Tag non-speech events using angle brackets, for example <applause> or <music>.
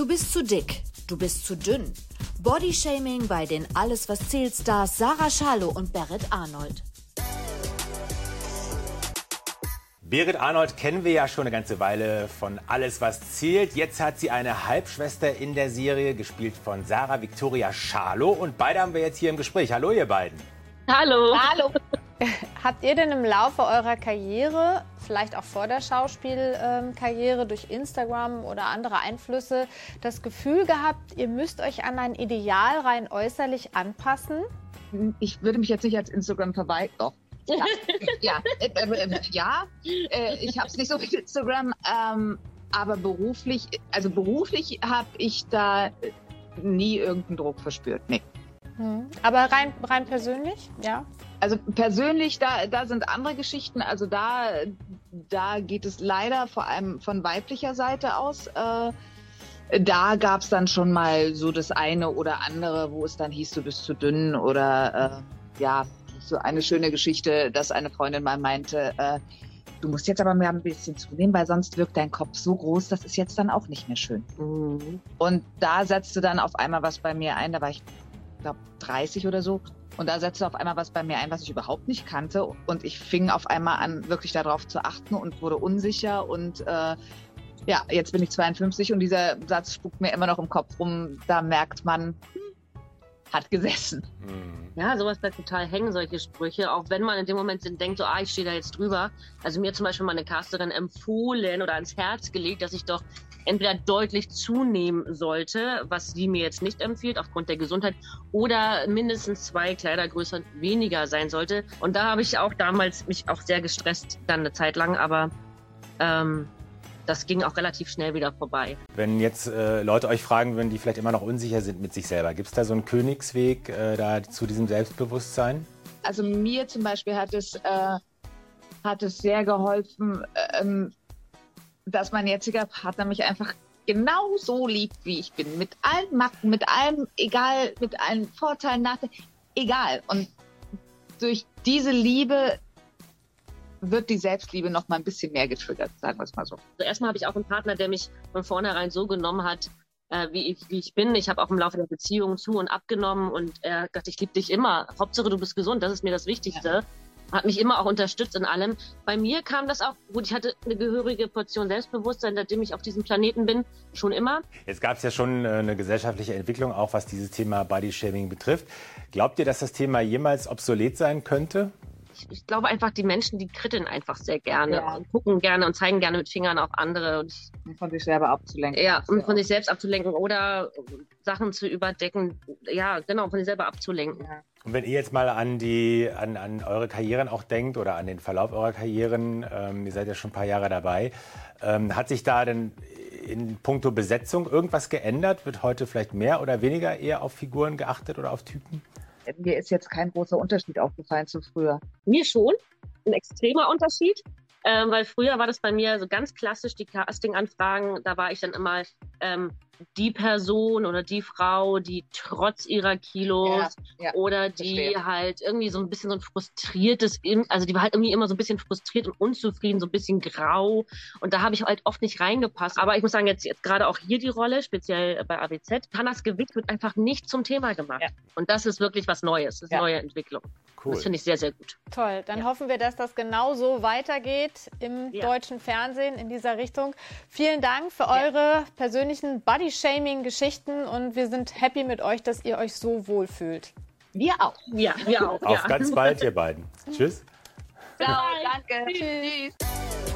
Du bist zu dick, du bist zu dünn. Bodyshaming bei den Alles was zählt Stars Sarah Schalow und Berit Arnold. Berit Arnold kennen wir ja schon eine ganze Weile von Alles, was zählt. Jetzt hat sie eine Halbschwester in der Serie, gespielt von Sarah Victoria Schalow. Und beide haben wir jetzt hier im Gespräch. Hallo, ihr beiden. Hallo. Hallo. <laughs> Habt ihr denn im Laufe eurer Karriere, vielleicht auch vor der Schauspielkarriere durch Instagram oder andere Einflüsse, das Gefühl gehabt, ihr müsst euch an ein Ideal rein äußerlich anpassen? Ich würde mich jetzt nicht als Instagram verweigern. Doch. Ja, <laughs> ja, äh, äh, ja. Äh, ich habe es nicht so mit Instagram, ähm, aber beruflich, also beruflich habe ich da nie irgendeinen Druck verspürt. Nee. Hm. Aber rein, rein persönlich, ja? Also persönlich, da, da sind andere Geschichten. Also da, da geht es leider vor allem von weiblicher Seite aus. Äh, da gab es dann schon mal so das eine oder andere, wo es dann hieß, du bist zu dünn oder äh, ja, so eine schöne Geschichte, dass eine Freundin mal meinte, äh, du musst jetzt aber mehr ein bisschen zunehmen, weil sonst wirkt dein Kopf so groß, das ist jetzt dann auch nicht mehr schön. Mhm. Und da setzte dann auf einmal was bei mir ein, da war ich, glaube 30 oder so. Und da setzte auf einmal was bei mir ein, was ich überhaupt nicht kannte. Und ich fing auf einmal an, wirklich darauf zu achten und wurde unsicher. Und äh, ja, jetzt bin ich 52 und dieser Satz spuckt mir immer noch im Kopf rum. Da merkt man, hat gesessen. Mhm. Ja, sowas bleibt total hängen, solche Sprüche. Auch wenn man in dem Moment denkt, so, ah, ich stehe da jetzt drüber. Also mir zum Beispiel meine Casterin empfohlen oder ans Herz gelegt, dass ich doch entweder deutlich zunehmen sollte, was sie mir jetzt nicht empfiehlt aufgrund der Gesundheit, oder mindestens zwei Kleidergrößen weniger sein sollte. Und da habe ich auch damals mich auch sehr gestresst, dann eine Zeit lang, aber ähm, das ging auch relativ schnell wieder vorbei. Wenn jetzt äh, Leute euch fragen würden, die vielleicht immer noch unsicher sind mit sich selber, gibt es da so einen Königsweg äh, da zu diesem Selbstbewusstsein? Also mir zum Beispiel hat es, äh, hat es sehr geholfen, ähm, dass mein jetziger Partner mich einfach genau so liebt, wie ich bin. Mit allen Macken, mit allem, egal, mit allen Vorteilen, Nachteilen, egal. Und durch diese Liebe wird die Selbstliebe noch mal ein bisschen mehr getriggert, sagen wir es mal so. Also erstmal habe ich auch einen Partner, der mich von vornherein so genommen hat, äh, wie, ich, wie ich bin. Ich habe auch im Laufe der Beziehung zu und abgenommen und er hat gesagt, ich liebe dich immer. Hauptsache du bist gesund, das ist mir das Wichtigste. Ja hat mich immer auch unterstützt in allem. Bei mir kam das auch, gut, ich hatte eine gehörige Portion Selbstbewusstsein, seitdem ich auf diesem Planeten bin, schon immer. Jetzt gab es ja schon äh, eine gesellschaftliche Entwicklung, auch was dieses Thema Bodyshaming betrifft. Glaubt ihr, dass das Thema jemals obsolet sein könnte? Ich, glaube einfach, die Menschen, die kritteln einfach sehr gerne ja. und gucken gerne und zeigen gerne mit Fingern auf andere. Und um von sich selber abzulenken. Ja, um von sich selbst abzulenken oder Sachen zu überdecken. Ja, genau, von sich selber abzulenken. Ja. Und wenn ihr jetzt mal an die, an, an eure Karrieren auch denkt oder an den Verlauf eurer Karrieren, ähm, ihr seid ja schon ein paar Jahre dabei, ähm, hat sich da denn in puncto Besetzung irgendwas geändert? Wird heute vielleicht mehr oder weniger eher auf Figuren geachtet oder auf Typen? Mir ist jetzt kein großer Unterschied aufgefallen zu früher. Mir schon, ein extremer Unterschied. Ähm, weil früher war das bei mir so ganz klassisch, die Casting-Anfragen, da war ich dann immer ähm, die Person oder die Frau, die trotz ihrer Kilos ja, ja, oder die verstehe. halt irgendwie so ein bisschen so ein frustriertes, also die war halt irgendwie immer so ein bisschen frustriert und unzufrieden, so ein bisschen grau und da habe ich halt oft nicht reingepasst. Aber ich muss sagen, jetzt, jetzt gerade auch hier die Rolle, speziell bei AWZ, Hannas Gewicht wird einfach nicht zum Thema gemacht. Ja. Und das ist wirklich was Neues, das ist neue Entwicklung. Cool. Das finde ich sehr, sehr gut. Toll, dann hoffen wir, dass das genauso weitergeht im deutschen Fernsehen in dieser Richtung. Vielen Dank für eure persönlichen Buddy Body-Shaming-Geschichten und wir sind happy mit euch, dass ihr euch so wohl fühlt. Wir auch. Ja, wir auch. Auf ja. ganz bald, ihr beiden. <laughs> Tschüss. Ciao, danke. Tschüss.